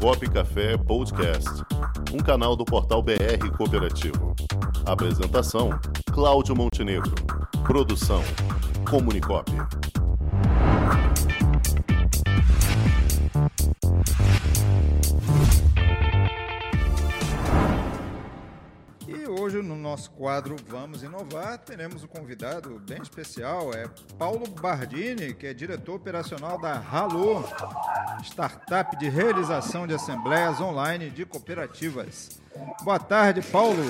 Cop Café Podcast, um canal do portal BR Cooperativo. Apresentação: Cláudio Montenegro. Produção: Comunicop. E hoje no nosso quadro Vamos Inovar, teremos um convidado bem especial, é Paulo Bardini, que é diretor operacional da Halo, startup de realização de assembleias online de cooperativas. Boa tarde, Paulo.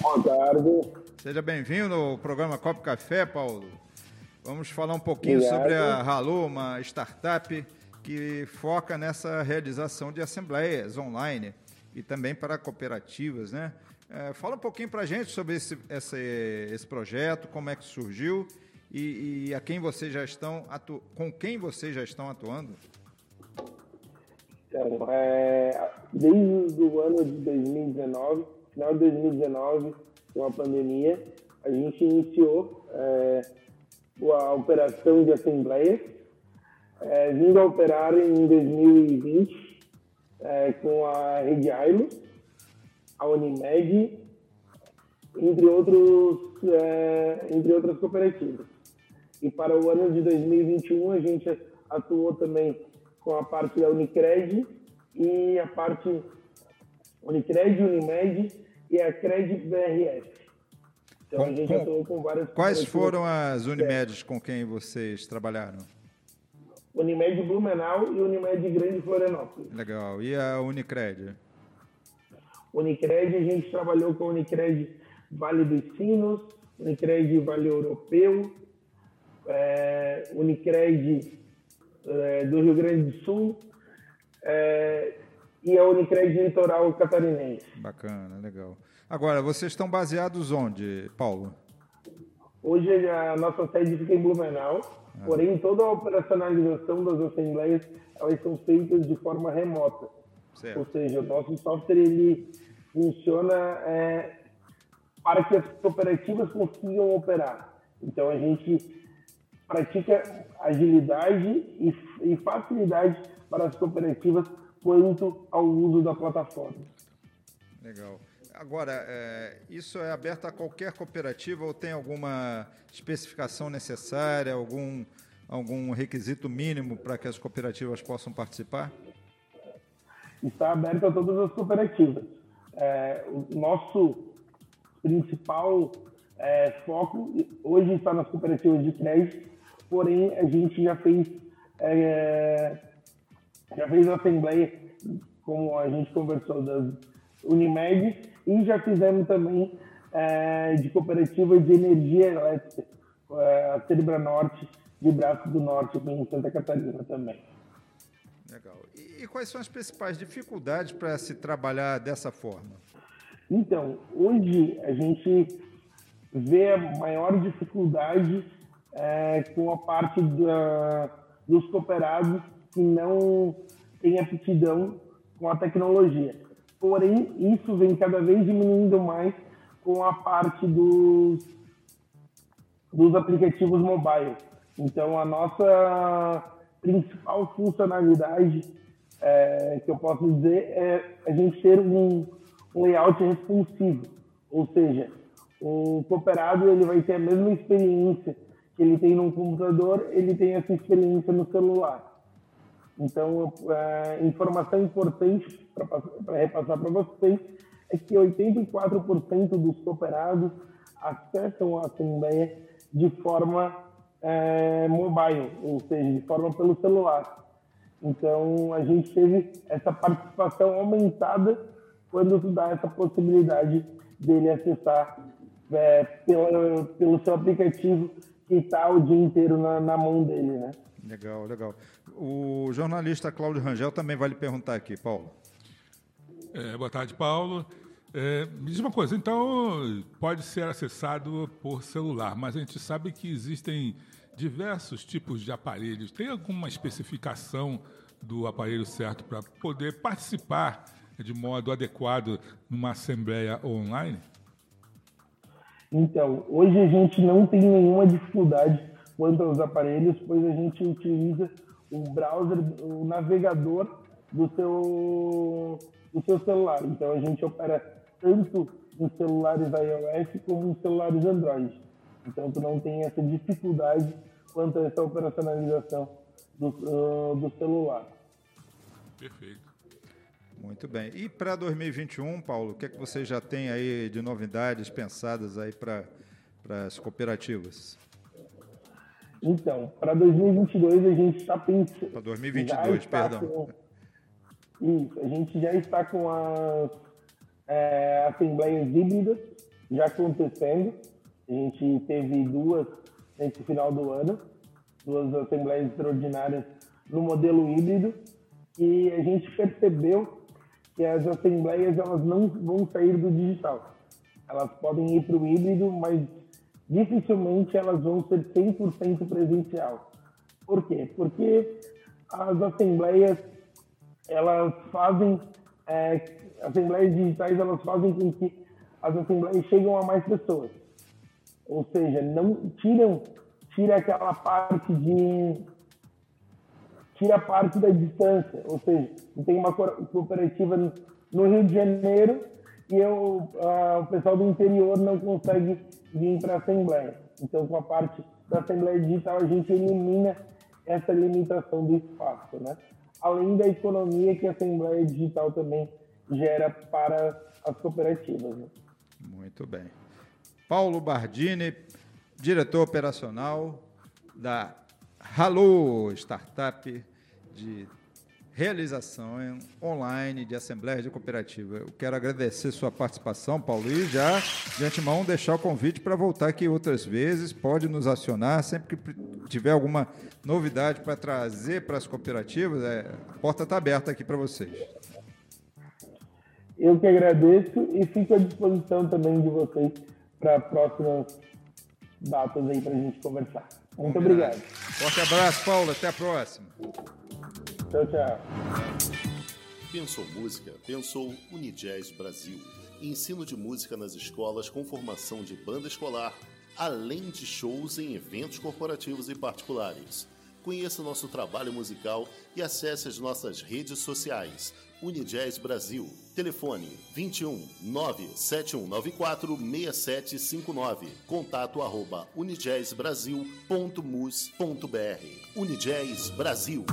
Boa tarde. Seja bem-vindo ao programa Copo Café, Paulo. Vamos falar um pouquinho Obrigado. sobre a Halo, uma startup que foca nessa realização de assembleias online e também para cooperativas, né? É, fala um pouquinho para a gente sobre esse, esse, esse projeto, como é que surgiu e, e a quem vocês já estão atu... com quem vocês já estão atuando. Então, é, desde o ano de 2019, final de 2019, com a pandemia, a gente iniciou é, a operação de assembleias, é, vindo a operar em 2020 é, com a Rede Ailo, a Unimed, entre, outros, é, entre outras cooperativas. E para o ano de 2021 a gente atuou também com a parte da Unicred e a parte Unicred, Unimed e a Cred BRF. Então Com- a gente com- atuou com várias Quais foram as Unimedes com quem vocês trabalharam? Unimed Blumenau e Unimed Grande Florianópolis. Legal. E a Unicred? Unicred, a gente trabalhou com a Unicred Vale dos Sinos, Unicred Vale Europeu, é, Unicred é, do Rio Grande do Sul é, e a Unicred Litoral Catarinense. Bacana, legal. Agora, vocês estão baseados onde, Paulo? Hoje a nossa sede fica em Blumenau, porém toda a operacionalização das assembleias elas são feitas de forma remota. Certo. Ou seja, o nosso software ele funciona é, para que as cooperativas consigam operar. Então a gente pratica agilidade e, e facilidade para as cooperativas quanto ao uso da plataforma. Legal. Agora, é, isso é aberto a qualquer cooperativa ou tem alguma especificação necessária, algum, algum requisito mínimo para que as cooperativas possam participar? está aberto a todas as cooperativas. É, o nosso principal é, foco hoje está nas cooperativas de crédito, porém a gente já fez é, já fez a assembleia, como a gente conversou das Unimed e já fizemos também é, de cooperativa de energia elétrica, é, a Cerebra Norte de Braço do Norte, aqui em Santa Catarina também. Legal. E, e quais são as principais dificuldades para se trabalhar dessa forma? Então, hoje a gente vê a maior dificuldade é, com a parte da, dos cooperados que não têm aptidão com a tecnologia. Porém, isso vem cada vez diminuindo mais com a parte dos, dos aplicativos mobile. Então, a nossa principal funcionalidade é, que eu posso dizer é a gente ter um, um layout responsivo, ou seja, o cooperado ele vai ter a mesma experiência ele tem no computador, ele tem essa experiência no celular. Então, é, informação importante para repassar para vocês é que 84% dos cooperados acessam a Assembleia de forma é, mobile, ou seja, de forma pelo celular. Então, a gente teve essa participação aumentada quando se dá essa possibilidade dele acessar é, pela, pelo seu aplicativo que está o dia inteiro na, na mão dele, né? Legal, legal. O jornalista Cláudio Rangel também vai lhe perguntar aqui, Paulo. É, boa tarde, Paulo. É, me diz uma coisa, então pode ser acessado por celular, mas a gente sabe que existem diversos tipos de aparelhos. Tem alguma especificação do aparelho certo para poder participar de modo adequado numa assembleia online? Então, hoje a gente não tem nenhuma dificuldade quanto aos aparelhos, pois a gente utiliza o browser, o navegador do seu, do seu celular. Então a gente opera tanto nos celulares iOS como nos celulares Android. Então tu não tem essa dificuldade quanto a essa operacionalização do, uh, do celular. Perfeito. Muito bem. E para 2021, Paulo, o que é que você já tem aí de novidades pensadas aí para as cooperativas? Então, para 2022 a gente está pensando. Para 2022, perdão. Com, isso, a gente já está com as é, assembleias híbridas já acontecendo. A gente teve duas nesse final do ano, duas assembleias extraordinárias no modelo híbrido, e a gente percebeu que as assembleias elas não vão sair do digital. Elas podem ir para o híbrido, mas dificilmente elas vão ser 100% presencial. Por quê? Porque as assembleias elas fazem é, assembleias digitais elas fazem com que as assembleias cheguem a mais pessoas. Ou seja, não tiram tira aquela parte de tira parte da distância, ou seja, tem uma cooperativa no Rio de Janeiro e eu, uh, o pessoal do interior não consegue vir para a Assembleia. Então, com a parte da Assembleia Digital, a gente elimina essa limitação do espaço, né? Além da economia que a Assembleia Digital também gera para as cooperativas. Né? Muito bem. Paulo Bardini, diretor operacional da Halo Startup de realização online de assembleia de cooperativa. Eu quero agradecer sua participação, Paulo, e já de antemão deixar o convite para voltar aqui outras vezes. Pode nos acionar sempre que tiver alguma novidade para trazer para as cooperativas. É, a porta está aberta aqui para vocês. Eu que agradeço e fico à disposição também de vocês para próximas datas aí para a gente conversar. Muito obrigado. Forte abraço, Paulo. Até a próxima. Tchau, tchau. Pensou música? Pensou Unijazz Brasil. Ensino de música nas escolas com formação de banda escolar, além de shows em eventos corporativos e particulares. Conheça nosso trabalho musical e acesse as nossas redes sociais. Unijazz Brasil. Telefone 21 97194 6759. Contato arroba unijazzbrasil.mus.br. Unijazz Brasil.